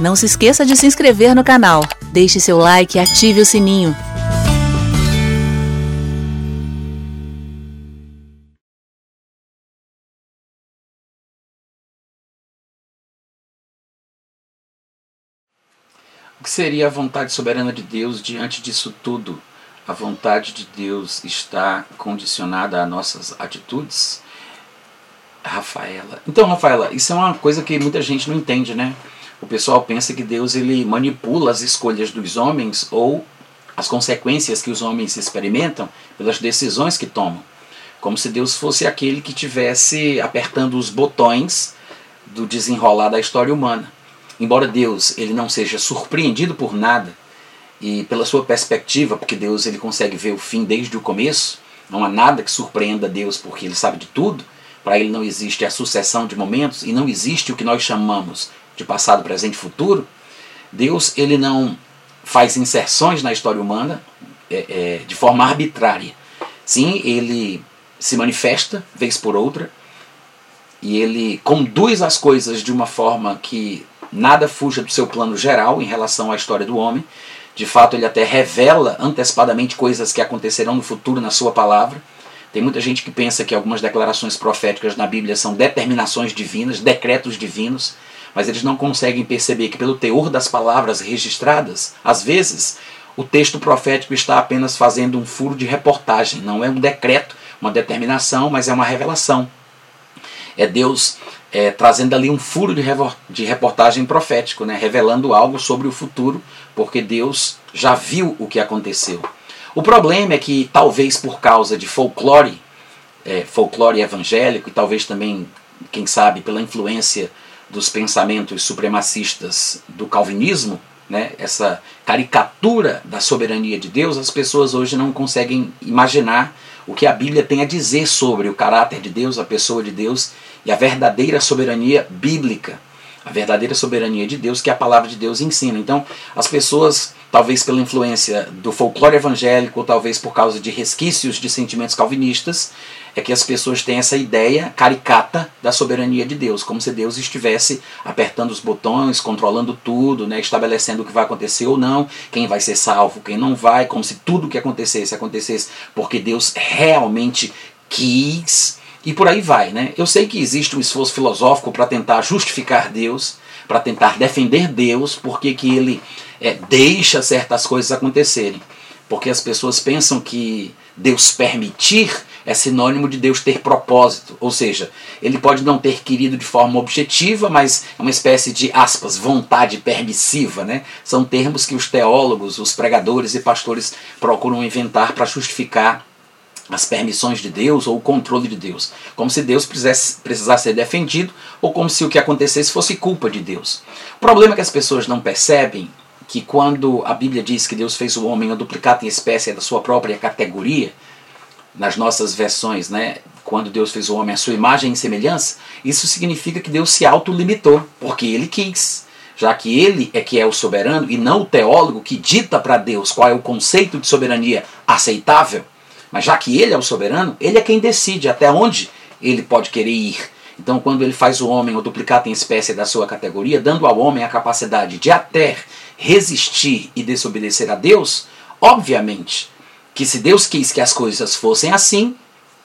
Não se esqueça de se inscrever no canal, deixe seu like e ative o sininho. O que seria a vontade soberana de Deus diante disso tudo? A vontade de Deus está condicionada a nossas atitudes? Rafaela. Então, Rafaela, isso é uma coisa que muita gente não entende, né? O pessoal pensa que Deus ele manipula as escolhas dos homens ou as consequências que os homens experimentam pelas decisões que tomam. Como se Deus fosse aquele que tivesse apertando os botões do desenrolar da história humana. Embora Deus ele não seja surpreendido por nada e pela sua perspectiva, porque Deus ele consegue ver o fim desde o começo, não há nada que surpreenda Deus porque ele sabe de tudo. Para ele não existe a sucessão de momentos e não existe o que nós chamamos de passado, presente e futuro, Deus ele não faz inserções na história humana é, é, de forma arbitrária. Sim, ele se manifesta vez por outra e ele conduz as coisas de uma forma que nada fuja do seu plano geral em relação à história do homem. De fato, ele até revela antecipadamente coisas que acontecerão no futuro na sua palavra. Tem muita gente que pensa que algumas declarações proféticas na Bíblia são determinações divinas, decretos divinos mas eles não conseguem perceber que, pelo teor das palavras registradas, às vezes o texto profético está apenas fazendo um furo de reportagem, não é um decreto, uma determinação, mas é uma revelação. É Deus é, trazendo ali um furo de, de reportagem profético, né, revelando algo sobre o futuro, porque Deus já viu o que aconteceu. O problema é que, talvez por causa de folclore, é, folclore evangélico, e talvez também, quem sabe, pela influência dos pensamentos supremacistas do calvinismo, né, essa caricatura da soberania de Deus, as pessoas hoje não conseguem imaginar o que a Bíblia tem a dizer sobre o caráter de Deus, a pessoa de Deus e a verdadeira soberania bíblica, a verdadeira soberania de Deus que a palavra de Deus ensina. Então, as pessoas, talvez pela influência do folclore evangélico, talvez por causa de resquícios de sentimentos calvinistas, é que as pessoas têm essa ideia caricata da soberania de Deus, como se Deus estivesse apertando os botões, controlando tudo, né, estabelecendo o que vai acontecer ou não, quem vai ser salvo, quem não vai, como se tudo que acontecesse acontecesse porque Deus realmente quis e por aí vai, né? Eu sei que existe um esforço filosófico para tentar justificar Deus, para tentar defender Deus, porque que ele é, deixa certas coisas acontecerem. Porque as pessoas pensam que Deus permitir é sinônimo de Deus ter propósito, ou seja, ele pode não ter querido de forma objetiva, mas é uma espécie de aspas, vontade permissiva, né? São termos que os teólogos, os pregadores e pastores procuram inventar para justificar as permissões de Deus ou o controle de Deus, como se Deus precisasse, ser defendido ou como se o que acontecesse fosse culpa de Deus. O problema é que as pessoas não percebem que quando a Bíblia diz que Deus fez o homem a duplicata em espécie da sua própria categoria, nas nossas versões, né, quando Deus fez o homem à sua imagem e semelhança, isso significa que Deus se autolimitou, porque ele quis. Já que ele é que é o soberano e não o teólogo que dita para Deus qual é o conceito de soberania aceitável, mas já que ele é o soberano, ele é quem decide até onde ele pode querer ir. Então, quando ele faz o homem o duplicado em espécie da sua categoria, dando ao homem a capacidade de até resistir e desobedecer a Deus, obviamente que se Deus quis que as coisas fossem assim,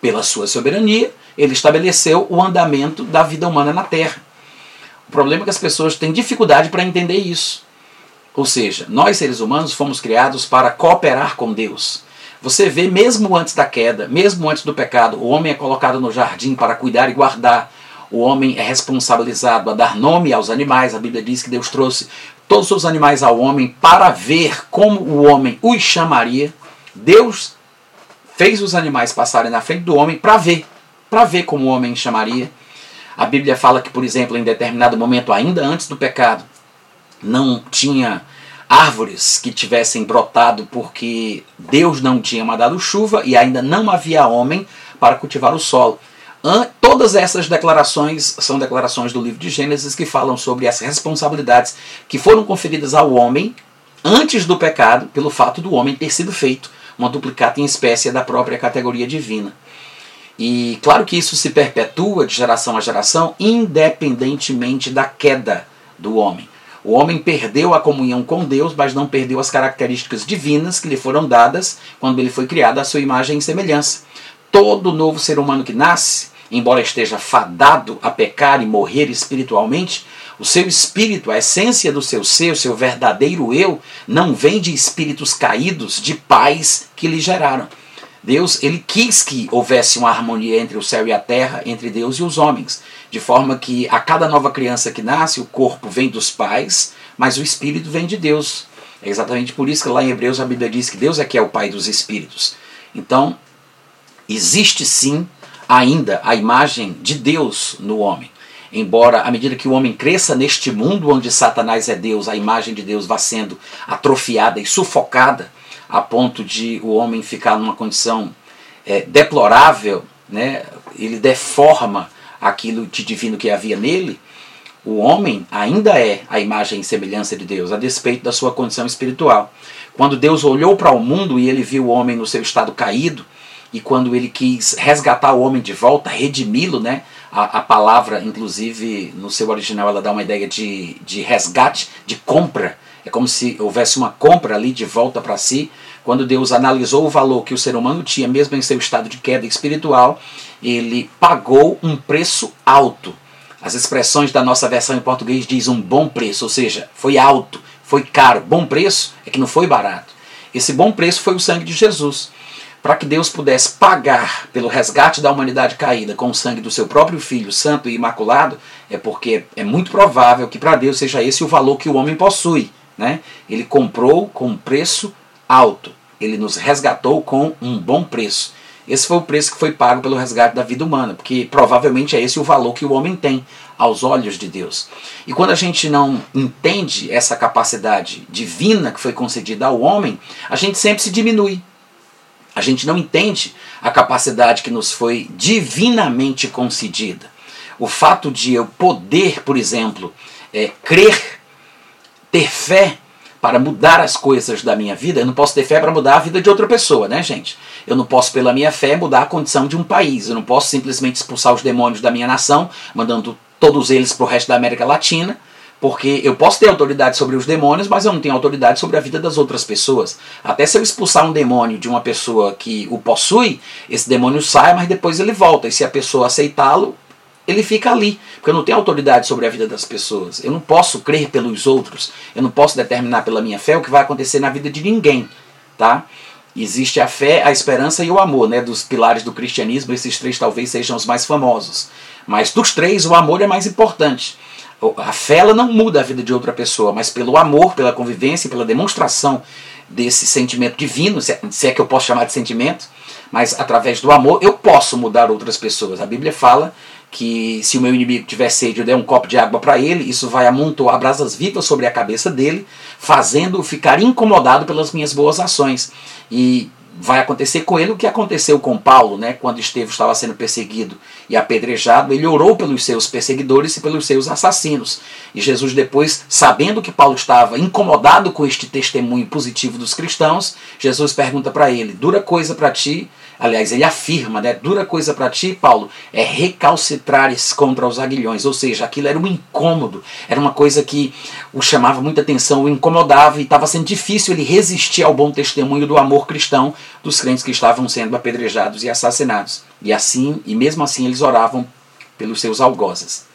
pela sua soberania, ele estabeleceu o andamento da vida humana na Terra. O problema é que as pessoas têm dificuldade para entender isso. Ou seja, nós seres humanos fomos criados para cooperar com Deus. Você vê, mesmo antes da queda, mesmo antes do pecado, o homem é colocado no jardim para cuidar e guardar. O homem é responsabilizado a dar nome aos animais. A Bíblia diz que Deus trouxe todos os animais ao homem para ver como o homem os chamaria. Deus fez os animais passarem na frente do homem para ver, para ver como o homem chamaria. A Bíblia fala que, por exemplo, em determinado momento, ainda antes do pecado, não tinha árvores que tivessem brotado porque Deus não tinha mandado chuva e ainda não havia homem para cultivar o solo. Todas essas declarações são declarações do livro de Gênesis que falam sobre as responsabilidades que foram conferidas ao homem antes do pecado, pelo fato do homem ter sido feito uma duplicata em espécie da própria categoria divina. E claro que isso se perpetua de geração a geração, independentemente da queda do homem. O homem perdeu a comunhão com Deus, mas não perdeu as características divinas que lhe foram dadas quando ele foi criado à sua imagem e semelhança. Todo novo ser humano que nasce, embora esteja fadado a pecar e morrer espiritualmente, o seu espírito, a essência do seu ser, o seu verdadeiro eu, não vem de espíritos caídos, de pais que lhe geraram. Deus, ele quis que houvesse uma harmonia entre o céu e a terra, entre Deus e os homens, de forma que a cada nova criança que nasce, o corpo vem dos pais, mas o espírito vem de Deus. É exatamente por isso que lá em Hebreus a Bíblia diz que Deus é que é o pai dos espíritos. Então, existe sim ainda a imagem de Deus no homem. Embora, à medida que o homem cresça neste mundo onde Satanás é Deus, a imagem de Deus vá sendo atrofiada e sufocada, a ponto de o homem ficar numa condição é, deplorável, né? ele deforma aquilo de divino que havia nele, o homem ainda é a imagem e semelhança de Deus, a despeito da sua condição espiritual. Quando Deus olhou para o mundo e ele viu o homem no seu estado caído, e quando ele quis resgatar o homem de volta, redimi-lo, né? A, a, palavra, inclusive, no seu original, ela dá uma ideia de, de resgate, de compra. É como se houvesse uma compra ali de volta para si. Quando Deus analisou o valor que o ser humano tinha, mesmo em seu estado de queda espiritual, ele pagou um preço alto. As expressões da nossa versão em português diz um bom preço, ou seja, foi alto, foi caro. Bom preço é que não foi barato. Esse bom preço foi o sangue de Jesus para que Deus pudesse pagar pelo resgate da humanidade caída com o sangue do seu próprio Filho, santo e imaculado, é porque é muito provável que para Deus seja esse o valor que o homem possui. Né? Ele comprou com um preço alto, ele nos resgatou com um bom preço. Esse foi o preço que foi pago pelo resgate da vida humana, porque provavelmente é esse o valor que o homem tem aos olhos de Deus. E quando a gente não entende essa capacidade divina que foi concedida ao homem, a gente sempre se diminui. A gente não entende a capacidade que nos foi divinamente concedida. O fato de eu poder, por exemplo, é, crer, ter fé para mudar as coisas da minha vida, eu não posso ter fé para mudar a vida de outra pessoa, né, gente? Eu não posso, pela minha fé, mudar a condição de um país. Eu não posso simplesmente expulsar os demônios da minha nação, mandando todos eles para o resto da América Latina porque eu posso ter autoridade sobre os demônios, mas eu não tenho autoridade sobre a vida das outras pessoas. Até se eu expulsar um demônio de uma pessoa que o possui, esse demônio sai, mas depois ele volta. E se a pessoa aceitá-lo, ele fica ali. Porque eu não tenho autoridade sobre a vida das pessoas. Eu não posso crer pelos outros. Eu não posso determinar pela minha fé o que vai acontecer na vida de ninguém. Tá? Existe a fé, a esperança e o amor, né? Dos pilares do cristianismo, esses três talvez sejam os mais famosos. Mas dos três, o amor é mais importante. A fé ela não muda a vida de outra pessoa, mas pelo amor, pela convivência, pela demonstração desse sentimento divino, se é, é que eu posso chamar de sentimento, mas através do amor eu posso mudar outras pessoas. A Bíblia fala que se o meu inimigo tiver sede, eu der um copo de água para ele, isso vai amontoar brasas vivas sobre a cabeça dele, fazendo-o ficar incomodado pelas minhas boas ações. E vai acontecer com ele o que aconteceu com Paulo, né? quando Estevão estava sendo perseguido e apedrejado, ele orou pelos seus perseguidores e pelos seus assassinos. E Jesus, depois, sabendo que Paulo estava incomodado com este testemunho positivo dos cristãos, Jesus pergunta para ele: dura coisa para ti Aliás, ele afirma, né? Dura coisa para ti, Paulo, é recalcitrares contra os aguilhões. Ou seja, aquilo era um incômodo, era uma coisa que o chamava muita atenção, o incomodava e estava sendo difícil ele resistir ao bom testemunho do amor cristão dos crentes que estavam sendo apedrejados e assassinados. E assim, e mesmo assim, eles oravam pelos seus algozes.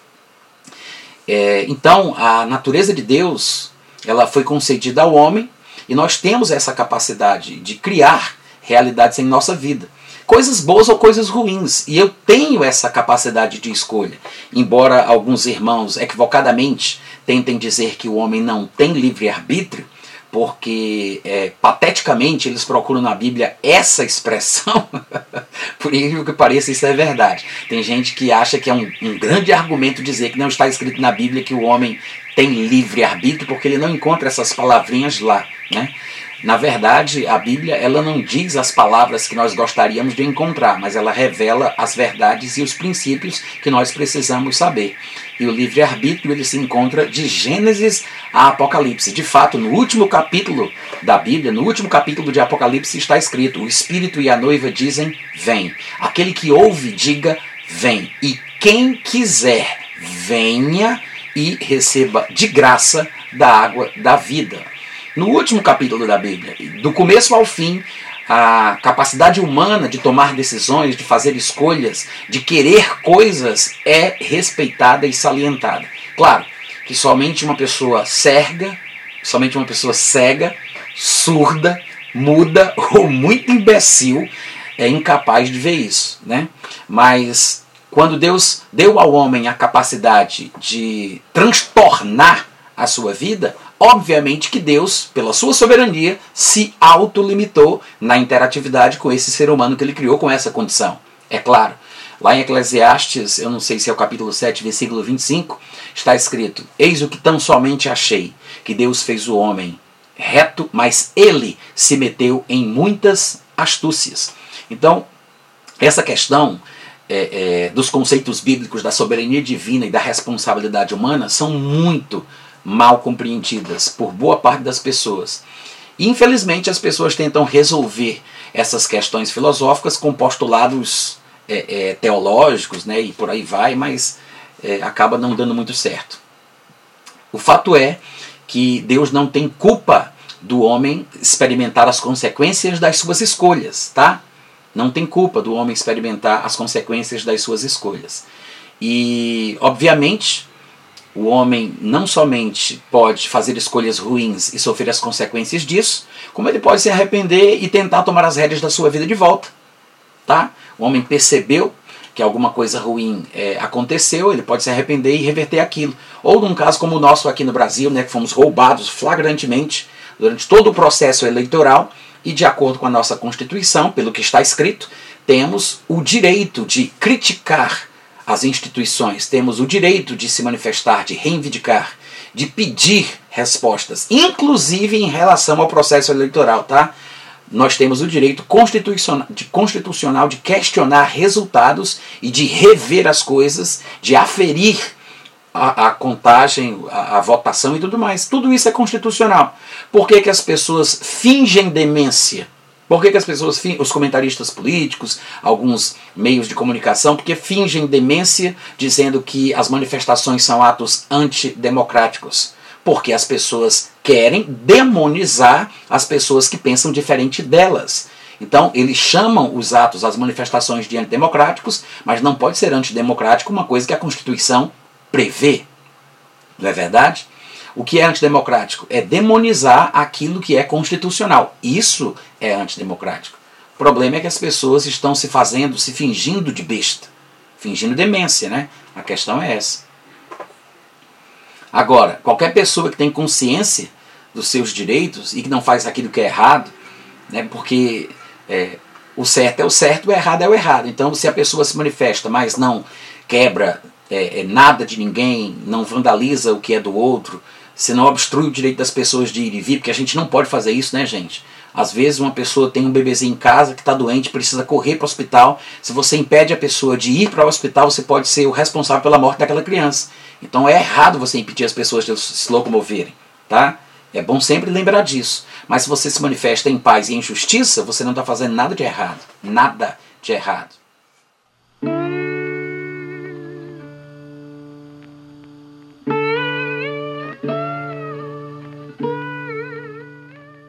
É, então, a natureza de Deus, ela foi concedida ao homem e nós temos essa capacidade de criar realidades em nossa vida coisas boas ou coisas ruins. E eu tenho essa capacidade de escolha. Embora alguns irmãos equivocadamente tentem dizer que o homem não tem livre-arbítrio, porque é, pateticamente eles procuram na Bíblia essa expressão, por incrível que pareça, isso é verdade. Tem gente que acha que é um, um grande argumento dizer que não está escrito na Bíblia que o homem tem livre-arbítrio, porque ele não encontra essas palavrinhas lá. Né? Na verdade, a Bíblia ela não diz as palavras que nós gostaríamos de encontrar, mas ela revela as verdades e os princípios que nós precisamos saber. E o livre-arbítrio ele se encontra de Gênesis a Apocalipse. De fato, no último capítulo da Bíblia, no último capítulo de Apocalipse está escrito: O Espírito e a noiva dizem: Vem. Aquele que ouve, diga: Vem. E quem quiser, venha e receba de graça da água da vida. No último capítulo da Bíblia, do começo ao fim, a capacidade humana de tomar decisões, de fazer escolhas, de querer coisas é respeitada e salientada. Claro que somente uma pessoa cega, somente uma pessoa cega, surda, muda ou muito imbecil é incapaz de ver isso, né? Mas quando Deus deu ao homem a capacidade de transtornar a sua vida, obviamente que Deus, pela sua soberania, se autolimitou na interatividade com esse ser humano que ele criou com essa condição. É claro, lá em Eclesiastes, eu não sei se é o capítulo 7, versículo 25, está escrito: Eis o que tão somente achei, que Deus fez o homem reto, mas ele se meteu em muitas astúcias. Então, essa questão é, é, dos conceitos bíblicos da soberania divina e da responsabilidade humana são muito mal compreendidas por boa parte das pessoas. E, infelizmente, as pessoas tentam resolver essas questões filosóficas com postulados é, é teológicos né, e por aí vai, mas é, acaba não dando muito certo. O fato é que Deus não tem culpa do homem experimentar as consequências das suas escolhas, tá? Não tem culpa do homem experimentar as consequências das suas escolhas. E, obviamente, o homem não somente pode fazer escolhas ruins e sofrer as consequências disso, como ele pode se arrepender e tentar tomar as rédeas da sua vida de volta. Tá? O homem percebeu que alguma coisa ruim é, aconteceu, ele pode se arrepender e reverter aquilo. Ou num caso como o nosso aqui no Brasil, né, que fomos roubados flagrantemente durante todo o processo eleitoral e de acordo com a nossa Constituição, pelo que está escrito, temos o direito de criticar as instituições, temos o direito de se manifestar, de reivindicar, de pedir respostas, inclusive em relação ao processo eleitoral, tá? Nós temos o direito constitucional de, questionar resultados e de rever as coisas, de aferir a, a contagem, a, a, votação e tudo mais. Tudo isso é constitucional. Por que, que as pessoas fingem demência? Por que, que as pessoas, os comentaristas políticos, alguns meios de comunicação, porque fingem demência dizendo que as manifestações são atos antidemocráticos? Porque as pessoas querem demonizar as pessoas que pensam diferente delas. Então, eles chamam os atos, as manifestações de antidemocráticos, mas não pode ser antidemocrático uma coisa que a Constituição prevê. Não é verdade? O que é antidemocrático? É demonizar aquilo que é constitucional. Isso é antidemocrático. O problema é que as pessoas estão se fazendo, se fingindo de besta, fingindo demência, né? A questão é essa. Agora, qualquer pessoa que tem consciência dos seus direitos e que não faz aquilo que é errado, né? Porque é, o certo é o certo, o errado é o errado. Então, se a pessoa se manifesta, mas não quebra é, é, nada de ninguém, não vandaliza o que é do outro, se não obstrui o direito das pessoas de ir e vir, porque a gente não pode fazer isso, né, gente? Às vezes uma pessoa tem um bebezinho em casa que está doente, precisa correr para o hospital. Se você impede a pessoa de ir para o hospital, você pode ser o responsável pela morte daquela criança. Então é errado você impedir as pessoas de se locomoverem, tá? É bom sempre lembrar disso. Mas se você se manifesta em paz e em justiça, você não está fazendo nada de errado. Nada de errado.